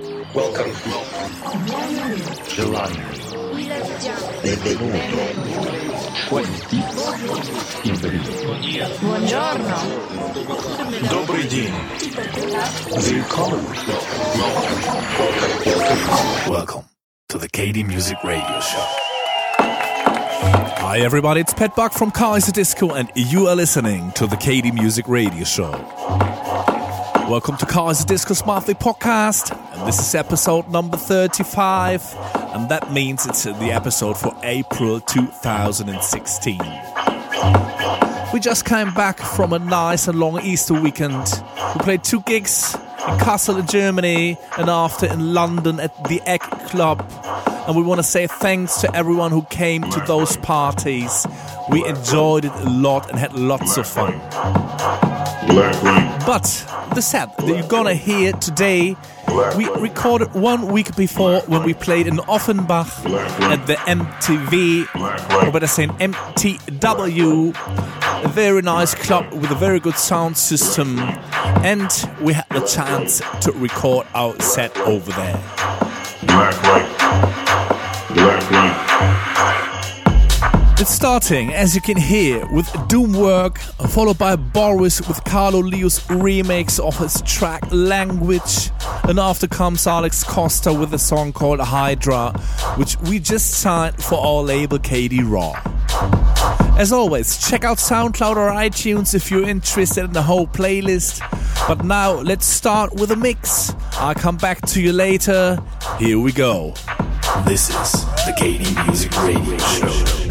Welcome. Gelato. Benvenuto. Buongiorno. Buongiorno. Добрый день. Willkommen. Welcome. Welcome to the KD Music Radio Show. Hi everybody, it's Pet Buck from Kaiserdisco and you are listening to the KD Music Radio Show. Welcome to Kaiserdisco's monthly podcast, and this is episode number 35, and that means it's the episode for April 2016. We just came back from a nice and long Easter weekend. We played two gigs in Kassel in Germany and after in London at the Egg Club. And we want to say thanks to everyone who came to those parties. We enjoyed it a lot and had lots of fun. But the set that you're gonna hear today, we recorded one week before when we played in Offenbach at the MTV, or better saying MTW, a very nice club with a very good sound system, and we had the chance to record our set over there. Black light. Black light. It's starting, as you can hear, with Doomwork, followed by Boris with Carlo Lio's remix of his track Language, and after comes Alex Costa with a song called Hydra, which we just signed for our label KD Raw. As always, check out SoundCloud or iTunes if you're interested in the whole playlist. But now let's start with a mix. I'll come back to you later. Here we go. This is the KD Music Radio Show.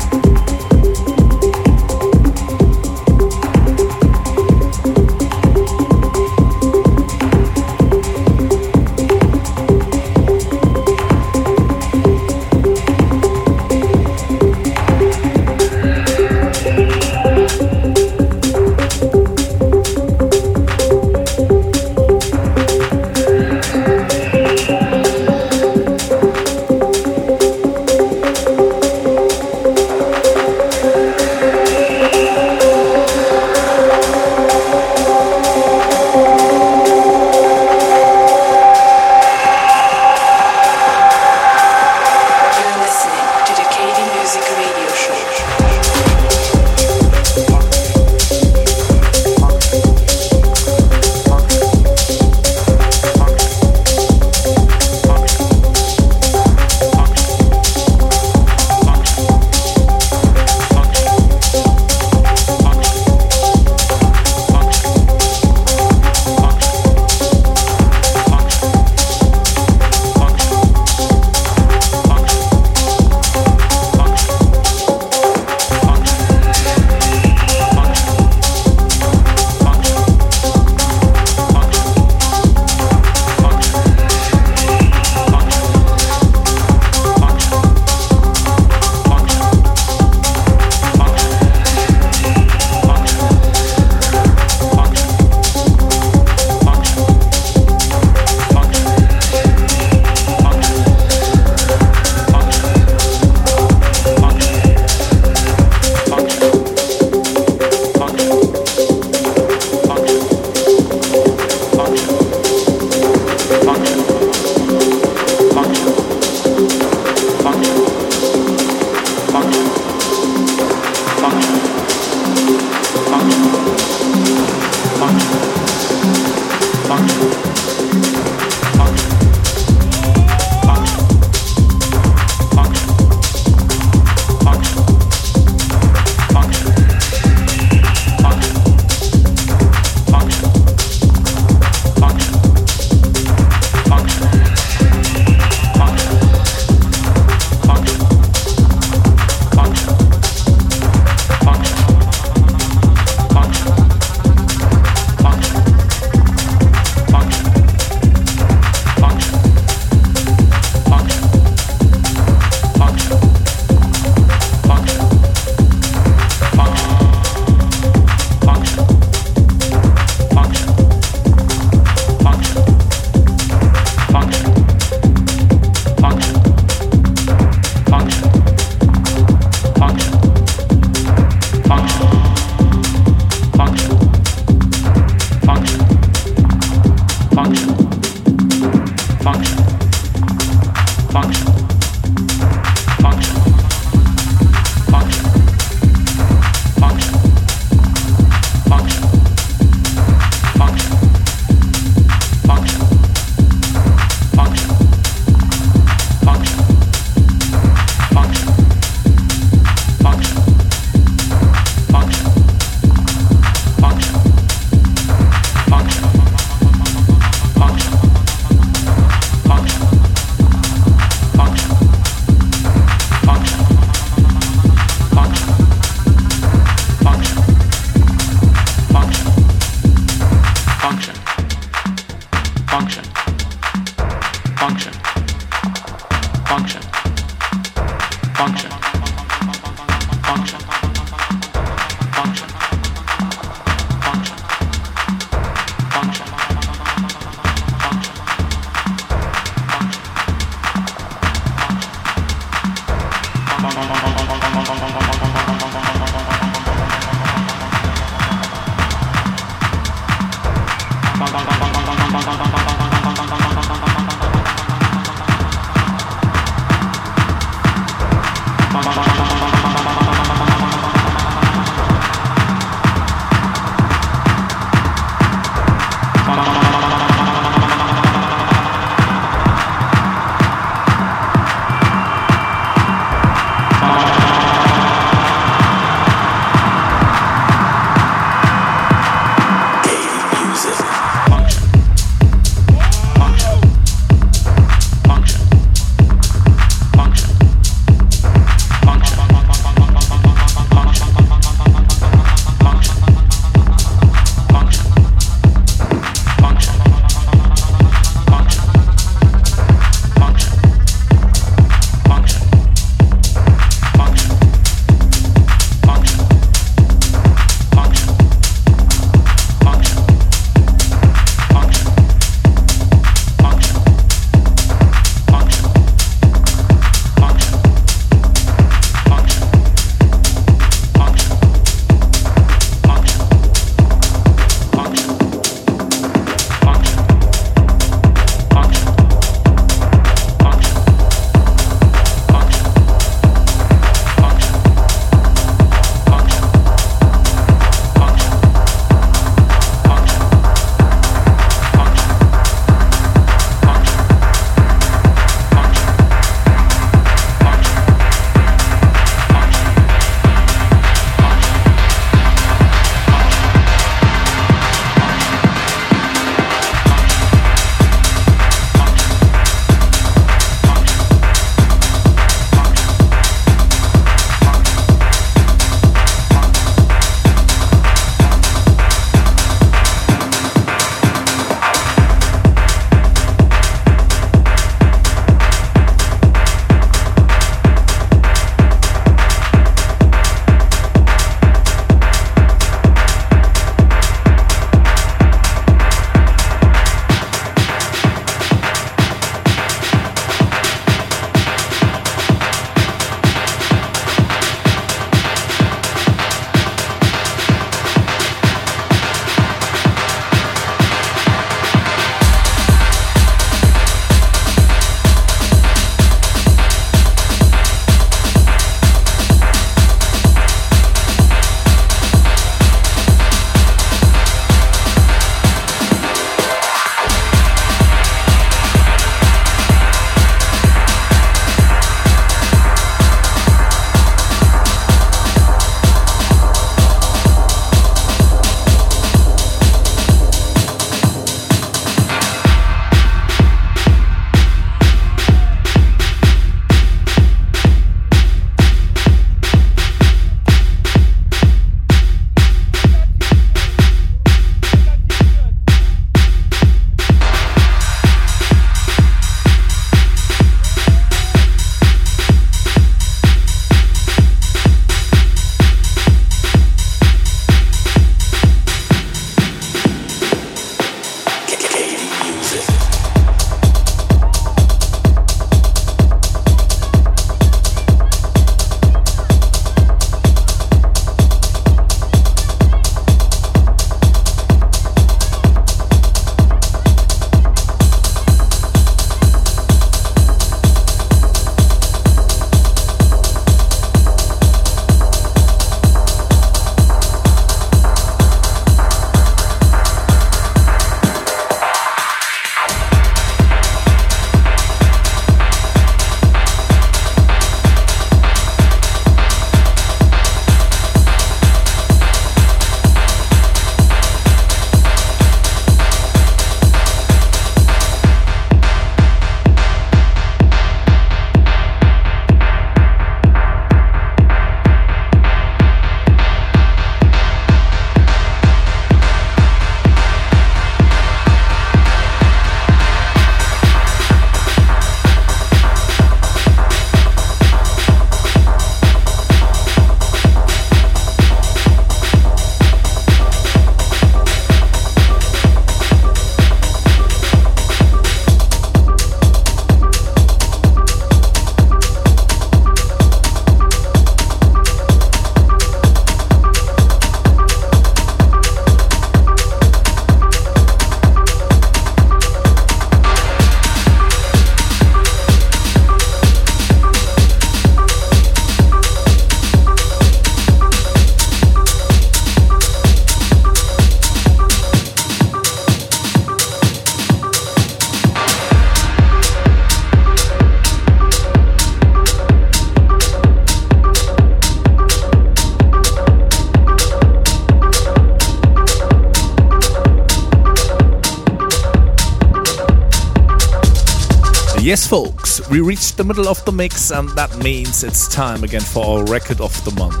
Folks, we reached the middle of the mix, and that means it's time again for our record of the month.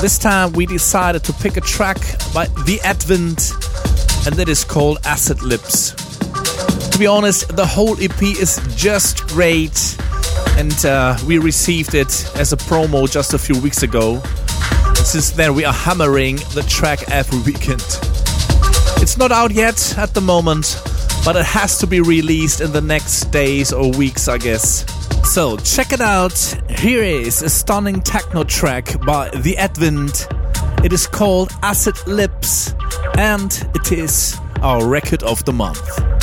This time we decided to pick a track by The Advent, and that is called Acid Lips. To be honest, the whole EP is just great, and uh, we received it as a promo just a few weeks ago. Since then, we are hammering the track every weekend. It's not out yet at the moment, but it has to be released in the next days or weeks, I guess. So check it out. Here is a stunning techno track by The Advent. It is called Acid Lips, and it is our record of the month.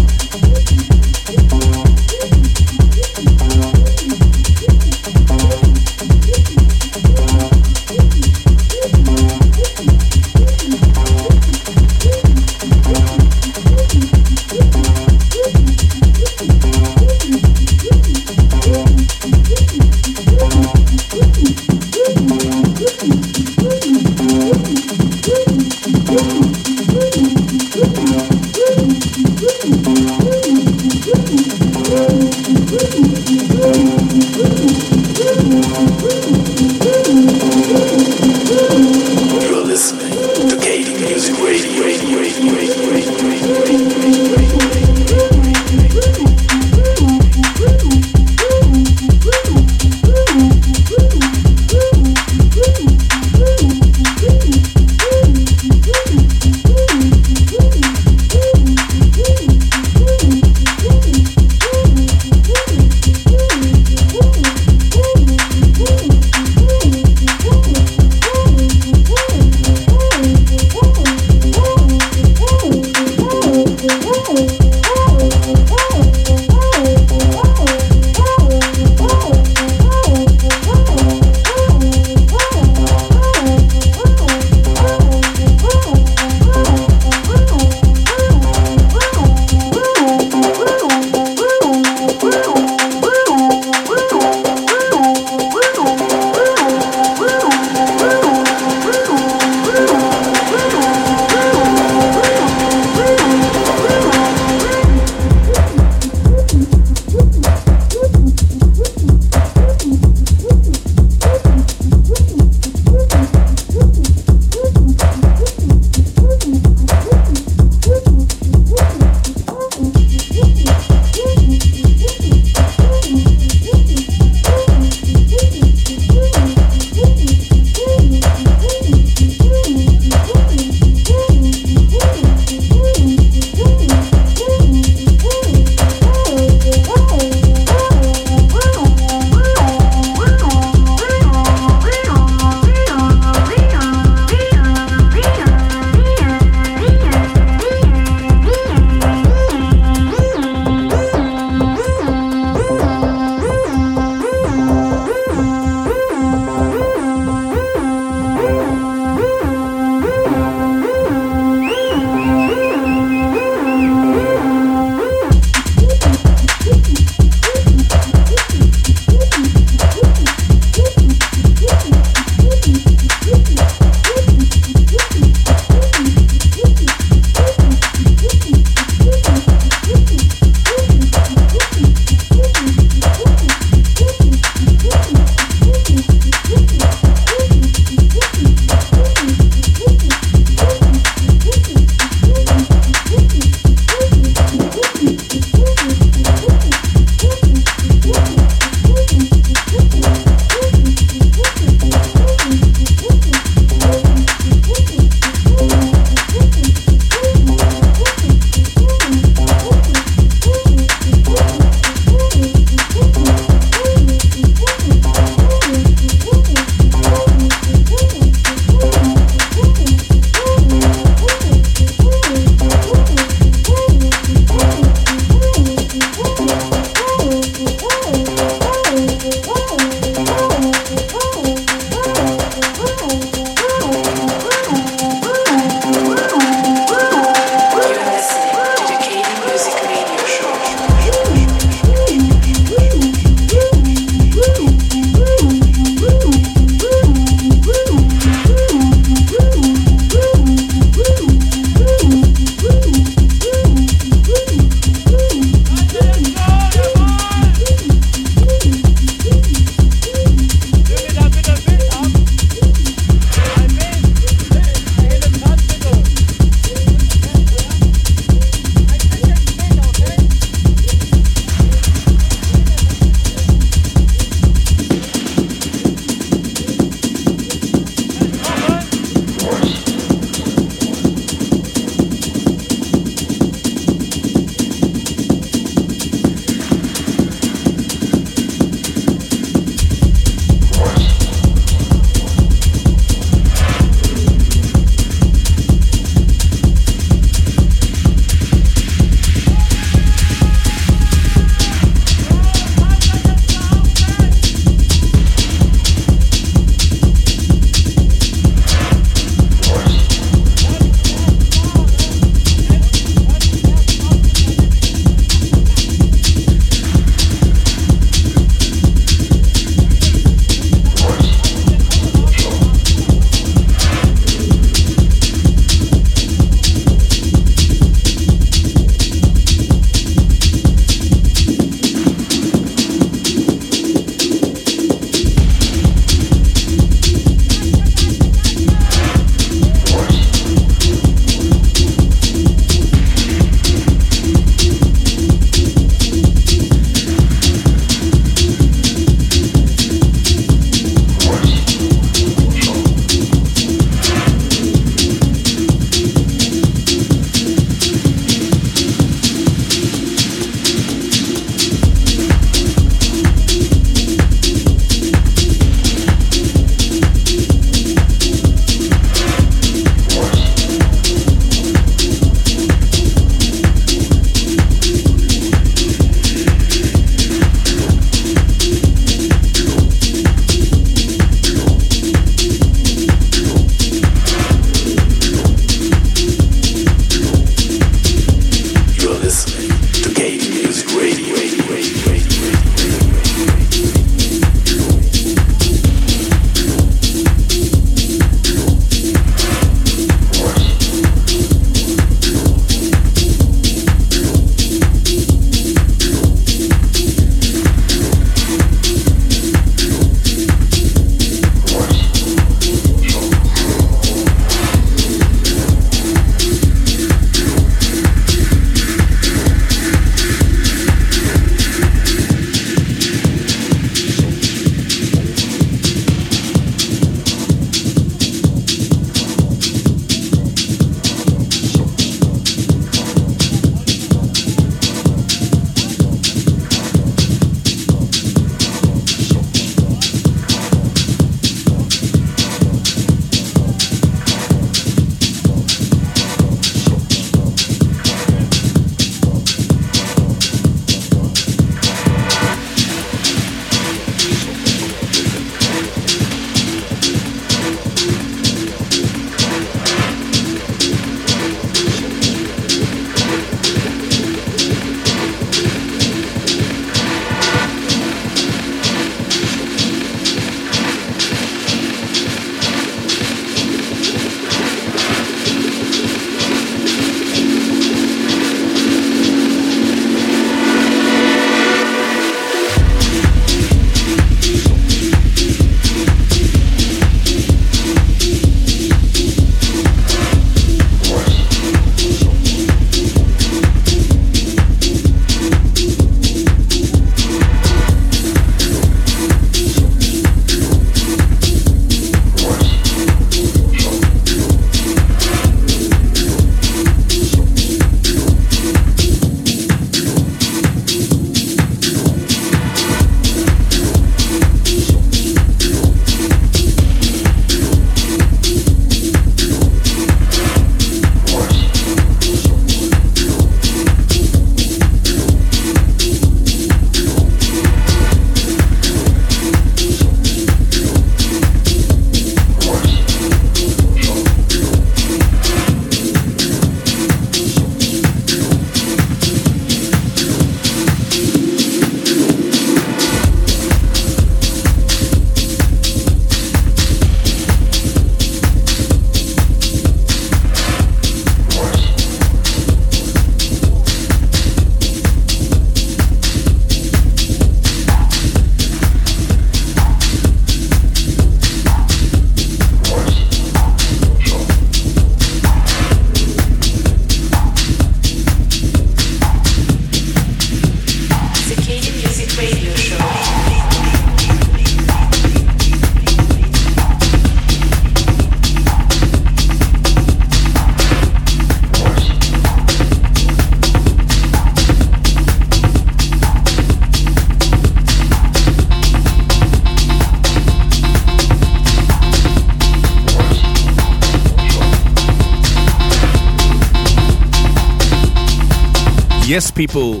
Yes, people,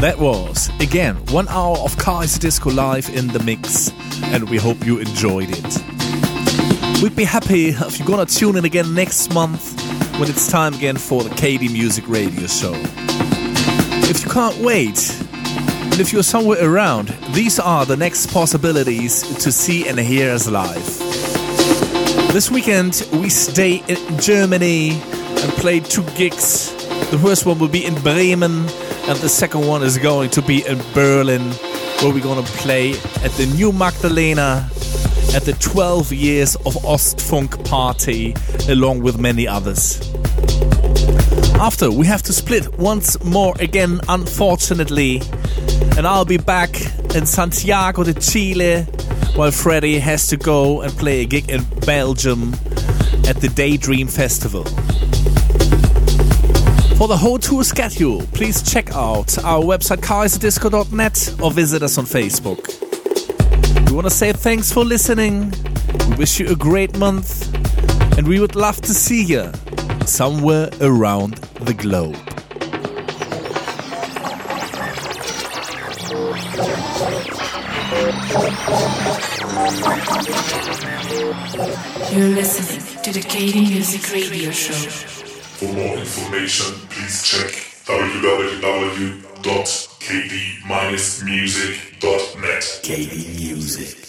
that was, again, one hour of Kaiserdisco live in the mix, and we hope you enjoyed it. We'd be happy if you're gonna tune in again next month when it's time again for the KD Music Radio Show. If you can't wait, and if you're somewhere around, these are the next possibilities to see and hear us live. This weekend, we stay in Germany and play two gigs. The first one will be in Bremen, and the second one is going to be in Berlin, where we're gonna play at the New Magdalena at the 12 years of Ostfunk party, along with many others. After, we have to split once more again, unfortunately, and I'll be back in Santiago de Chile while Freddy has to go and play a gig in Belgium at the Daydream Festival. For the whole tour schedule, please check out our website kaiserdisco.net or visit us on Facebook. We want to say thanks for listening. We wish you a great month, and we would love to see you somewhere around the globe. You're listening to the KD Music Radio Show. For more information, please check www.kd-music.net. KD Music.